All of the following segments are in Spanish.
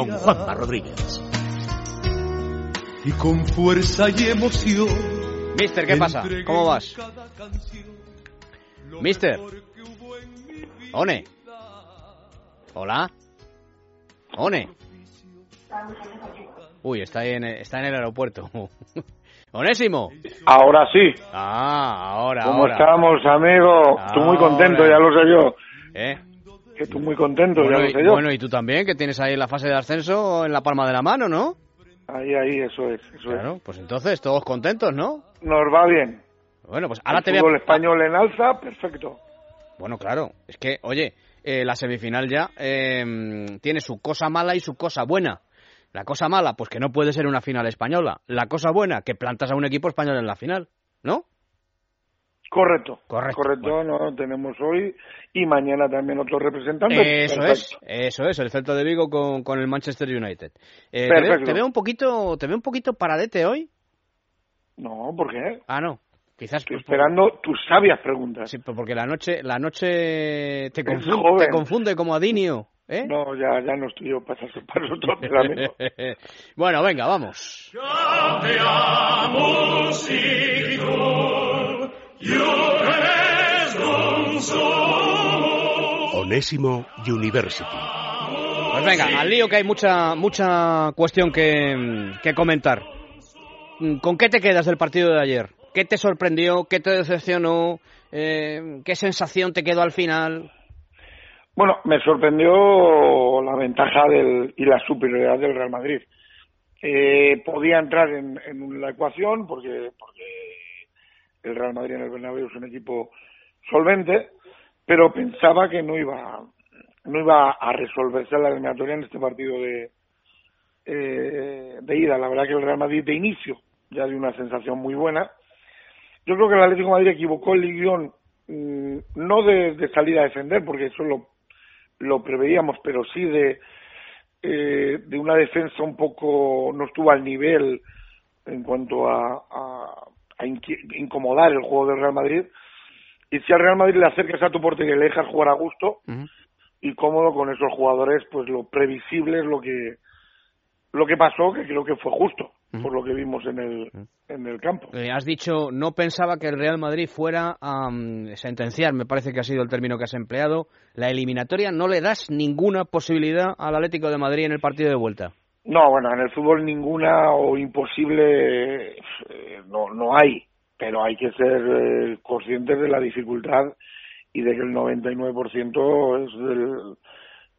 con Juanma Rodríguez. Y con fuerza y emoción. Mister, ¿qué pasa? ¿Cómo vas? Mister. One. Hola. One. Uy, está en, está en el aeropuerto. Onésimo. Ahora sí. Ah, ahora. ¿Cómo ahora. estamos, amigo? Tú muy contento, ya lo sé yo. ¿Eh? Que muy contento, Bueno, ya lo y, yo. bueno, y tú también, que tienes ahí la fase de ascenso en la palma de la mano, ¿no? Ahí, ahí, eso es, eso Claro, pues entonces todos contentos, ¿no? Nos va bien. Bueno, pues ahora El te voy a... español en alza, perfecto. Bueno, claro, es que, oye, eh, la semifinal ya eh, tiene su cosa mala y su cosa buena. La cosa mala, pues que no puede ser una final española. La cosa buena, que plantas a un equipo español en la final, ¿no? Correcto. Correcto, Correcto, no, tenemos hoy y mañana también otros representantes. Eso Perfecto. es, eso es, el Celta de Vigo con, con el Manchester United. Eh, te, veo, Perfecto. te veo un poquito, te veo un poquito paradete hoy. No, ¿por qué? Ah, no, quizás Estoy por- esperando tus sabias preguntas. sí, porque la noche, la noche te confunde, te confunde como a Dinio, ¿eh? No, ya, ya no estoy yo para para otros pelamentos. bueno, venga, vamos. Onésimo University. Pues venga, al lío que hay mucha mucha cuestión que, que comentar. Mm, ¿Con qué te quedas del partido de ayer? ¿Qué te sorprendió? ¿Qué te decepcionó? Eh, ¿Qué sensación te quedó al final? Bueno, me sorprendió la ventaja del, y la superioridad del Real Madrid. Eh, podía entrar en, en la ecuación porque, porque el Real Madrid en el Bernabéu es un equipo solvente, pero pensaba que no iba no iba a resolverse la eliminatoria en este partido de eh, de ida. La verdad que el Real Madrid de inicio ya dio una sensación muy buena. Yo creo que el Atlético Madrid equivocó el guion mm, no de, salir a defender, porque eso lo, lo preveíamos, pero sí de, eh, de una defensa un poco, no estuvo al nivel en cuanto a, a, a incomodar el juego del Real Madrid. Y si al Real Madrid le acercas a tu portería y le dejas jugar a gusto y cómodo con esos jugadores, pues lo previsible es lo que lo que pasó, que creo que fue justo, por lo que vimos en el, en el campo. Eh, has dicho, no pensaba que el Real Madrid fuera a mm, sentenciar, me parece que ha sido el término que has empleado, la eliminatoria. No le das ninguna posibilidad al Atlético de Madrid en el partido de vuelta. No, bueno, en el fútbol ninguna o imposible eh, no, no hay, pero hay que ser eh, conscientes de la dificultad y de que el 99% es del,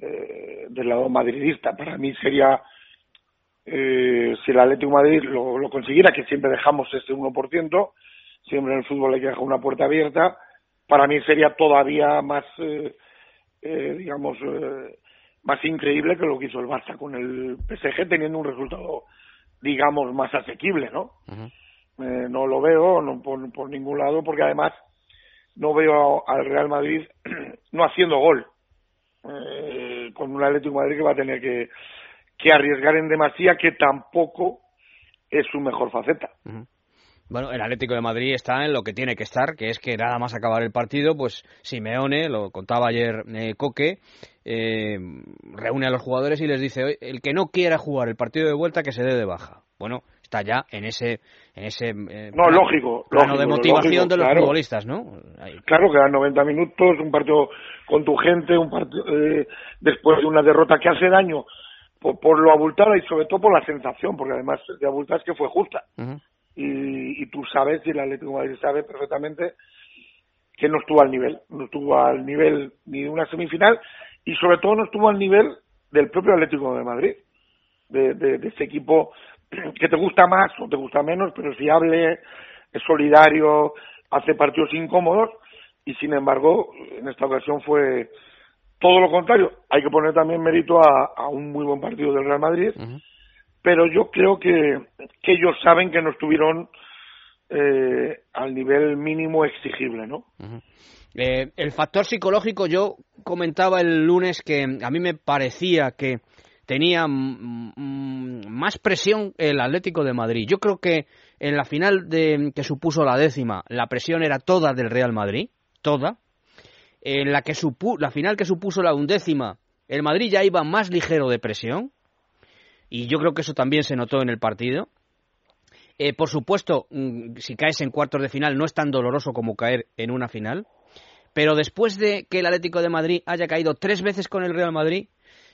eh, del lado madridista. Para mí sería, eh, si el Atlético de Madrid lo, lo consiguiera, que siempre dejamos ese 1%, siempre en el fútbol hay que dejar una puerta abierta, para mí sería todavía más, eh, eh, digamos, eh, más increíble que lo que hizo el Barça con el PSG teniendo un resultado, digamos, más asequible, ¿no? Eh, no lo veo no por, por ningún lado porque además no veo al Real Madrid no haciendo gol eh, con un Atlético de Madrid que va a tener que, arriesgar en demasía que tampoco es su mejor faceta. Bueno, el Atlético de Madrid está en lo que tiene que estar, que es que nada más acabar el partido, pues Simeone, lo contaba ayer eh, Coque, eh, reúne a los jugadores y les dice, "Oye, el que no quiera jugar el partido de vuelta, que se dé de baja. Bueno, está ya en ese, en ese eh, No, lógico, plano lógico, de motivación lógico, de los claro. futbolistas, ¿no? Ahí. Claro, quedan 90 minutos, un partido con tu gente, un partido eh, después de una derrota que hace daño por, por lo abultada y sobre todo por la sensación, porque además de abultada es que fue justa. Y, y tú sabes, y el Atlético de Madrid sabe perfectamente que no estuvo al nivel, no estuvo al nivel ni de una semifinal y sobre todo no estuvo al nivel del propio Atlético de Madrid, de, de, de ese equipo que te gusta más o te gusta menos, pero es fiable, es solidario, hace partidos incómodos y sin embargo en esta ocasión fue todo lo contrario. Hay que poner también mérito a, a un muy buen partido del Real Madrid, pero yo creo que, que ellos saben que no estuvieron eh, al nivel mínimo exigible, ¿no? Eh, el factor psicológico, yo comentaba el lunes que a mí me parecía que tenía más presión el Atlético de Madrid. Yo creo que en la final de, que supuso la décima, la presión era toda del Real Madrid, toda. En la, que la final que supuso la undécima, el Madrid ya iba más ligero de presión. y yo creo que eso también se notó en el partido. Eh, por supuesto, mm, si caes en cuartos de final no es tan doloroso como caer en una final, pero después de que el Atlético de Madrid haya caído tres veces con el Real Madrid,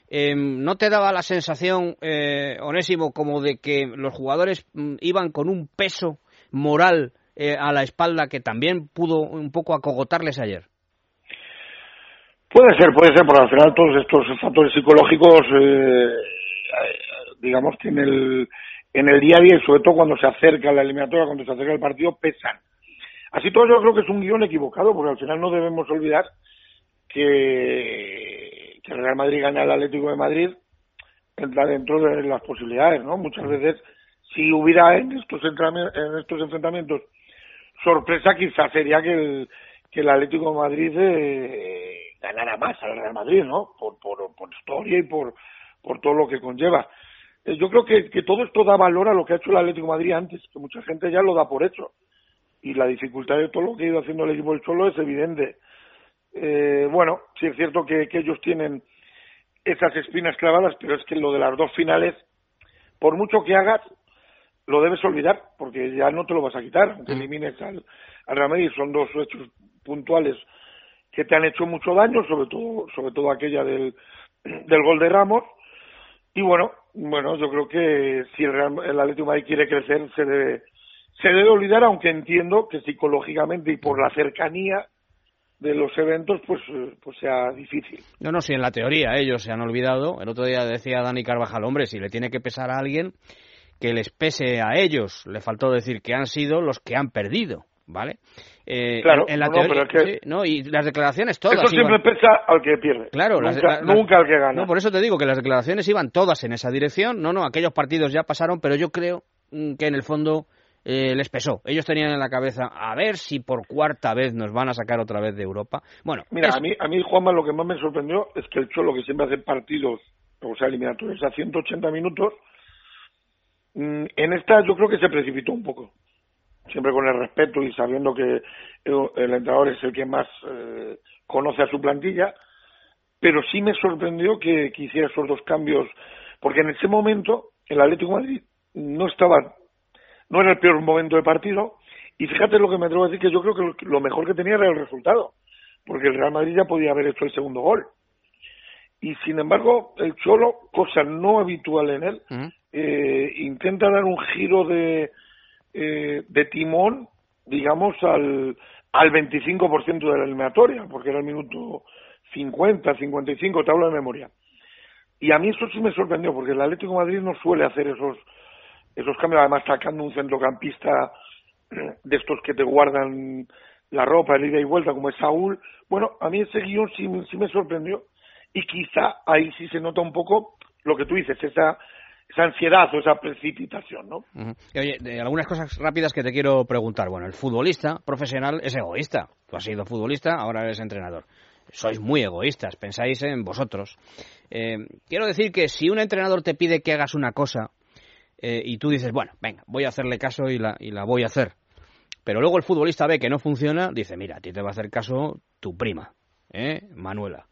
em, ¿no te daba la sensación, eh, Onésimo, como de que los jugadores mm, iban con un peso moral eh, a la espalda que también pudo un poco acogotarles ayer? Puede ser, puede ser, porque al final todos estos factores psicológicos, eh, digamos que en el, en el día a día y sobre todo cuando se acerca la eliminatoria, cuando se acerca el partido, pesan. Así todo yo creo que es un guion equivocado, porque al final no debemos olvidar que, que el Real Madrid gana al Atlético de Madrid entra dentro de las posibilidades, ¿no? Muchas veces, si hubiera en estos, en estos enfrentamientos sorpresa, quizás sería que el, que el Atlético de Madrid eh, ganara más al Real Madrid, ¿no? Por, por, historia y por, por todo lo que conlleva. Eh, yo creo que, que todo esto da valor a lo que ha hecho el Atlético de Madrid antes, que mucha gente ya lo da por hecho y la dificultad de todo lo que ha ido haciendo el equipo del Cholo es evidente. Eh, bueno, sí es cierto que, ellos tienen esas espinas clavadas, pero es que lo de las dos finales, por mucho que hagas, lo debes olvidar, porque ya no te lo vas a quitar, aunque mm. elimines al, al Real Madrid. Son dos hechos puntuales que te han hecho mucho daño, sobre todo, sobre todo aquella del, del gol de Ramos. Y bueno, bueno, yo creo que si el, Real, el Atlético de Madrid quiere crecer, se debe se debe olvidar, aunque entiendo que psicológicamente y por la cercanía de los eventos, pues, eh, pues sea difícil. No, no, si en la teoría ellos se han olvidado. El otro día decía Dani Carvajal, hombre, si le tiene que pesar a alguien, que les pese a ellos. Le faltó decir que han sido los que han perdido, ¿vale? Eh, claro, en la teoría, no, y las declaraciones todas. Eso siempre pesa al que pierde. Claro, nunca, nunca al que gana. No, por eso te digo que las declaraciones iban todas en esa dirección. No, no, aquellos partidos ya pasaron, pero yo creo mm, que en el fondo eh, les pesó. Ellos tenían en la cabeza a ver si por cuarta vez nos van a sacar otra vez de Europa. Bueno, mira, a mí, a mí Juanma lo que más me sorprendió es que el Cholo que siempre hace partidos, o sea, eliminatorios a 180 minutos, mm, en esta yo creo que se precipitó un poco. Siempre con el respeto y sabiendo que el, entrenador es el que más eh, conoce a su plantilla, pero sí me sorprendió que, que hiciera esos dos cambios, porque en ese momento el Atlético de Madrid no estaba no era el peor momento de partido. Y fíjate lo que me atrevo a decir, que yo creo que lo mejor que tenía era el resultado, porque el Real Madrid ya podía haber hecho el segundo gol. Y sin embargo, el Cholo, cosa no habitual en él, eh, intenta dar un giro de, eh, de timón, digamos, al, al 25% de la eliminatoria, porque era el minuto 50, 55, te hablo de memoria. Y a mí eso sí me sorprendió, porque el Atlético de Madrid no suele hacer esos esos cambios, además sacando un centrocampista de estos que te guardan la ropa, el ida y vuelta, como es Saúl. Bueno, a mí ese guion sí, sí me sorprendió y quizá ahí sí se nota un poco lo que tú dices, esa esa ansiedad o esa precipitación, ¿no? Oye, algunas cosas rápidas que te quiero preguntar. Bueno, el futbolista profesional es egoísta. Tú has sido futbolista, ahora eres entrenador. Sois muy egoístas, pensáis en vosotros. Eh, quiero decir que si un entrenador te pide que hagas una cosa, eh, y tú dices, bueno, venga, voy a hacerle caso y la, y la voy a hacer. Pero luego el futbolista ve que no funciona, dice, mira, a ti te va a hacer caso tu prima, ¿eh? Manuela.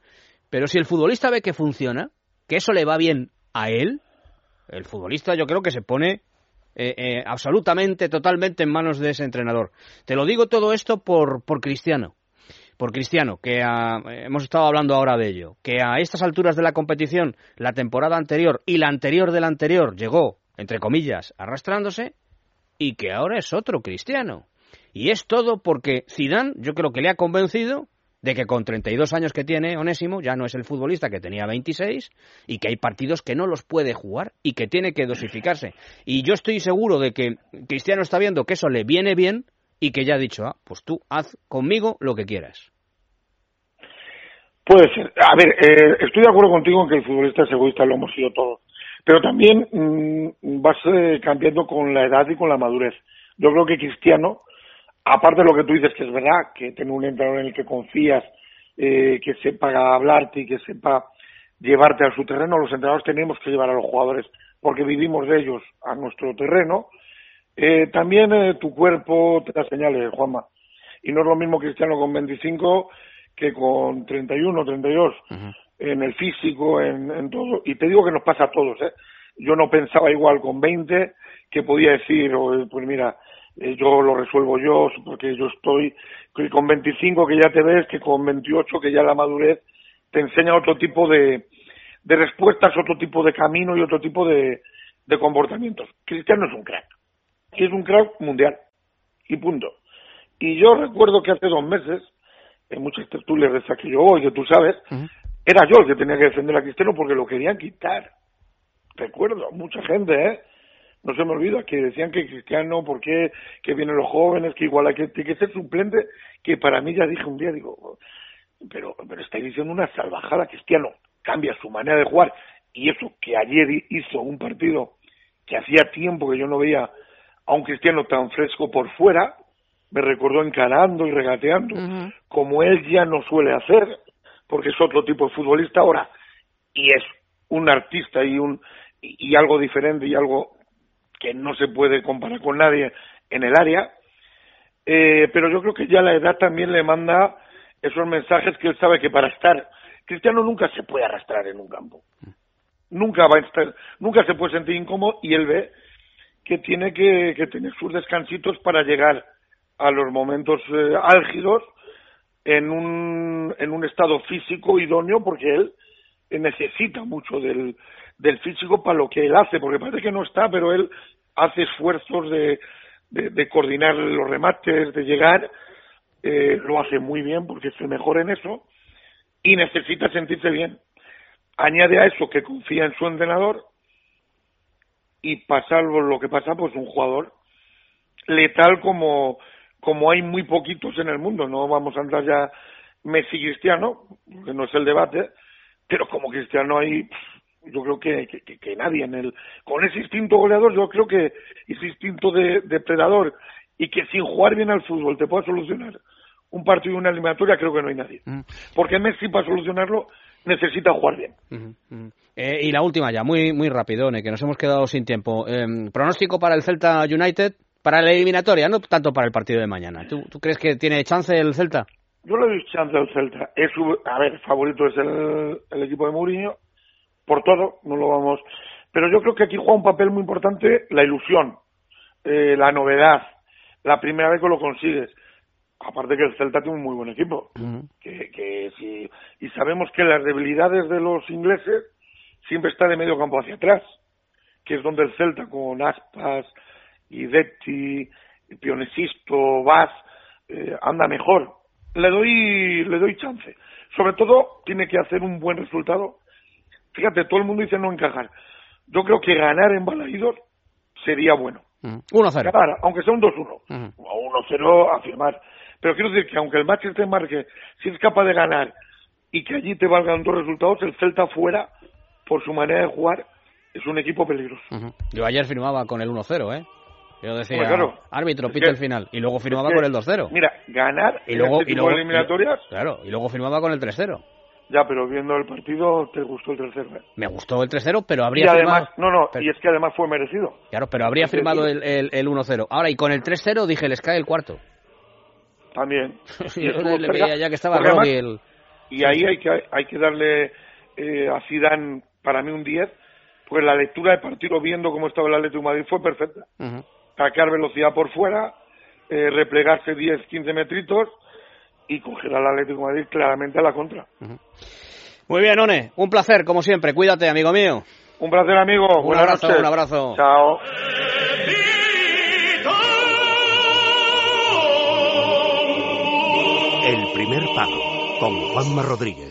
Pero si el futbolista ve que funciona, que eso le va bien a él, el futbolista yo creo que se pone eh, eh, absolutamente, totalmente en manos de ese entrenador. Te lo digo todo esto por, por Cristiano. Por Cristiano, que hemos estado hablando ahora de ello, que a estas alturas de la competición, la temporada anterior y la anterior de la anterior llegó entre comillas, arrastrándose, y que ahora es otro cristiano. Y es todo porque Zidane, yo creo que le ha convencido de que con 32 años que tiene Onésimo ya no es el futbolista que tenía 26 y que hay partidos que no los puede jugar y que tiene que dosificarse. Y yo estoy seguro de que Cristiano está viendo que eso le viene bien y que ya ha dicho, ah, pues tú haz conmigo lo que quieras. Puede ser. A ver, eh, estoy de acuerdo contigo en que el futbolista es egoísta, lo hemos sido todos. Pero también mm, vas eh, cambiando con la edad y con la madurez. Yo creo que Cristiano, aparte de lo que tú dices, que es verdad, que tiene un entrenador en el que confías, eh, que sepa hablarte y que sepa llevarte a su terreno, los entrenadores tenemos que llevar a los jugadores porque vivimos de ellos a nuestro terreno. Eh, también eh, tu cuerpo te da señales, Juanma. Y no es lo mismo Cristiano con 25 que con 31, 32. y en el físico, en, en todo. Y te digo que nos pasa a todos, ¿eh? yo no pensaba igual con 20 que podía decir, pues mira, eh, yo lo resuelvo yo, porque yo estoy con 25 que ya te ves, que con 28 que ya la madurez te enseña otro tipo de, de respuestas, otro tipo de camino y otro tipo de, de comportamientos. Cristiano es un crack, es un crack mundial, y punto. Y yo recuerdo que hace dos meses, en muchas tertulias de esas que yo voy, que tú sabes, era yo el que tenía que defender a Cristiano porque lo querían quitar. Recuerdo, mucha gente, ¿eh? No se me olvida que decían que Cristiano, ¿por qué? Que vienen los jóvenes, que igual hay que, que ser suplente, que para mí ya dije un día, digo, pero, pero estáis diciendo una salvajada, Cristiano cambia su manera de jugar, y eso que ayer hizo un partido que hacía tiempo que yo no veía a un Cristiano tan fresco por fuera, me recordó encarando y regateando, como él ya no suele hacer, porque es otro tipo de futbolista ahora, y es un artista y un y algo diferente y algo que no se puede comparar con nadie en el área, eh, pero yo creo que ya la edad también le manda esos mensajes que él sabe que para estar Cristiano nunca se puede arrastrar en un campo, nunca va a estar, nunca se puede sentir incómodo y él ve que tiene que, tener sus descansitos para llegar a los momentos eh, álgidos en un, en un estado físico idóneo porque él necesita mucho del, del físico para lo que él hace, porque parece que no está, pero él hace esfuerzos de, de, coordinar los remates, de llegar, eh, lo hace muy bien porque es el mejor en eso y necesita sentirse bien. Añade a eso que confía en su entrenador y pasa lo que pasa, pues un jugador letal como, como hay muy poquitos en el mundo. No vamos a entrar ya Messi Cristiano, que no es el debate, pero como Cristiano hay yo creo que, que, nadie en el con ese instinto goleador yo creo que ese instinto de depredador y que sin jugar bien al fútbol te pueda solucionar un partido y una eliminatoria creo que no hay nadie mm. porque Messi para solucionarlo necesita jugar bien eh, y la última ya muy muy rápido que nos hemos quedado sin tiempo em, pronóstico para el Celta United para la eliminatoria no tanto para el partido de mañana. ¿tú, tú crees que tiene chance el Celta yo le doy chance al Celta. Es a ver favorito es el, el equipo de Mourinho. Por todo, no lo vamos. Pero yo creo que aquí juega un papel muy importante la ilusión, eh, la novedad, la primera vez que lo consigues. Aparte que el Celta tiene un muy buen equipo, que, que si, y sabemos que las debilidades de los ingleses siempre está de medio campo hacia atrás, que es donde el Celta con Aspas, y Detti, Pionesisto, Vaz, eh, anda mejor. Le doy, le doy chance. Sobre todo tiene que hacer un buen resultado fíjate, todo el mundo dice no encajar. Yo creo que ganar en Balaídos sería bueno. 1-0. aunque sea un 2-1. O 1-0 afirmar. Pero quiero decir que aunque el Manchester marque, si es capaz de ganar y que allí te valgan dos resultados, el Celta fuera, por su manera de jugar, es un equipo peligroso. Yo ayer firmaba con el 1-0, ¿eh? Yo decía, árbitro, pita el final. Y luego firmaba con el 2-0. Mira, ganar y luego, este y luego, eliminatorias... claro, y luego firmaba con el 3-0. Ya, pero viendo el partido, ¿te gustó el 3-0? ¿eh? Me gustó el 3-0, pero habría y además, No, no, y es que además fue merecido. Claro, pero habría firmado el, el, 1-0. Ahora, y con el 3-0 dije, les cae el cuarto. También. ya que estaba el... Y ahí hay que, hay que darle eh, a Zidane, para mí, un 10, pues la lectura de partido viendo cómo estaba el Atlético de Madrid fue perfecta. Sacar velocidad por fuera, eh, replegarse 10, 15 metritos y coger al Atlético de Madrid claramente a la contra. Muy bien, One, un placer, como siempre. Cuídate, amigo mío. Un placer, amigo. Un abrazo, un abrazo. Chao. El primer pago con Juanma Rodríguez.